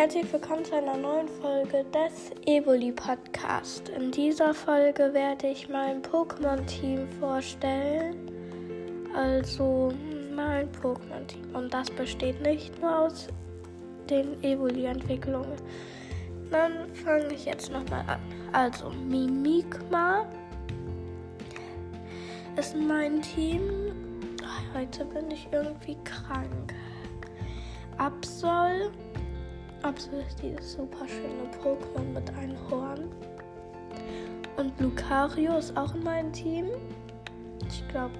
Herzlich willkommen zu einer neuen Folge des Evoli Podcast. In dieser Folge werde ich mein Pokémon-Team vorstellen. Also mein Pokémon-Team. Und das besteht nicht nur aus den Evoli-Entwicklungen. Dann fange ich jetzt nochmal an. Also Mimikma ist mein Team. Heute bin ich irgendwie krank. Absol. Absol ist dieses super schöne Pokémon mit einem Horn. Und Lucario ist auch in meinem Team. Ich glaube,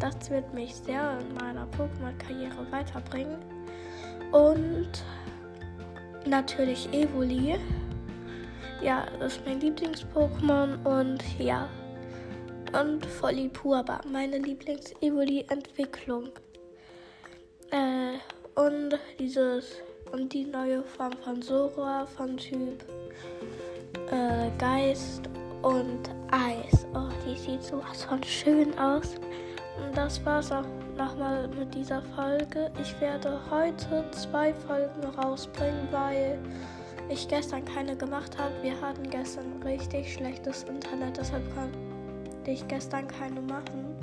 das wird mich sehr in meiner Pokémon-Karriere weiterbringen. Und natürlich Evoli. Ja, das ist mein Lieblings-Pokémon und ja. Und Folipurba, meine Lieblings-Evoli-Entwicklung. Äh, und dieses und die neue Form von Sora von Typ äh, Geist und Eis. Oh, die sieht sowas von schön aus. Und das war's auch nochmal mit dieser Folge. Ich werde heute zwei Folgen rausbringen, weil ich gestern keine gemacht habe. Wir hatten gestern richtig schlechtes Internet, deshalb konnte ich gestern keine machen.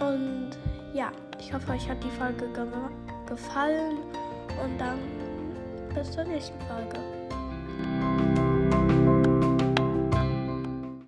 Und ja, ich hoffe, euch hat die Folge gefallen und dann bis zur nächsten Folge.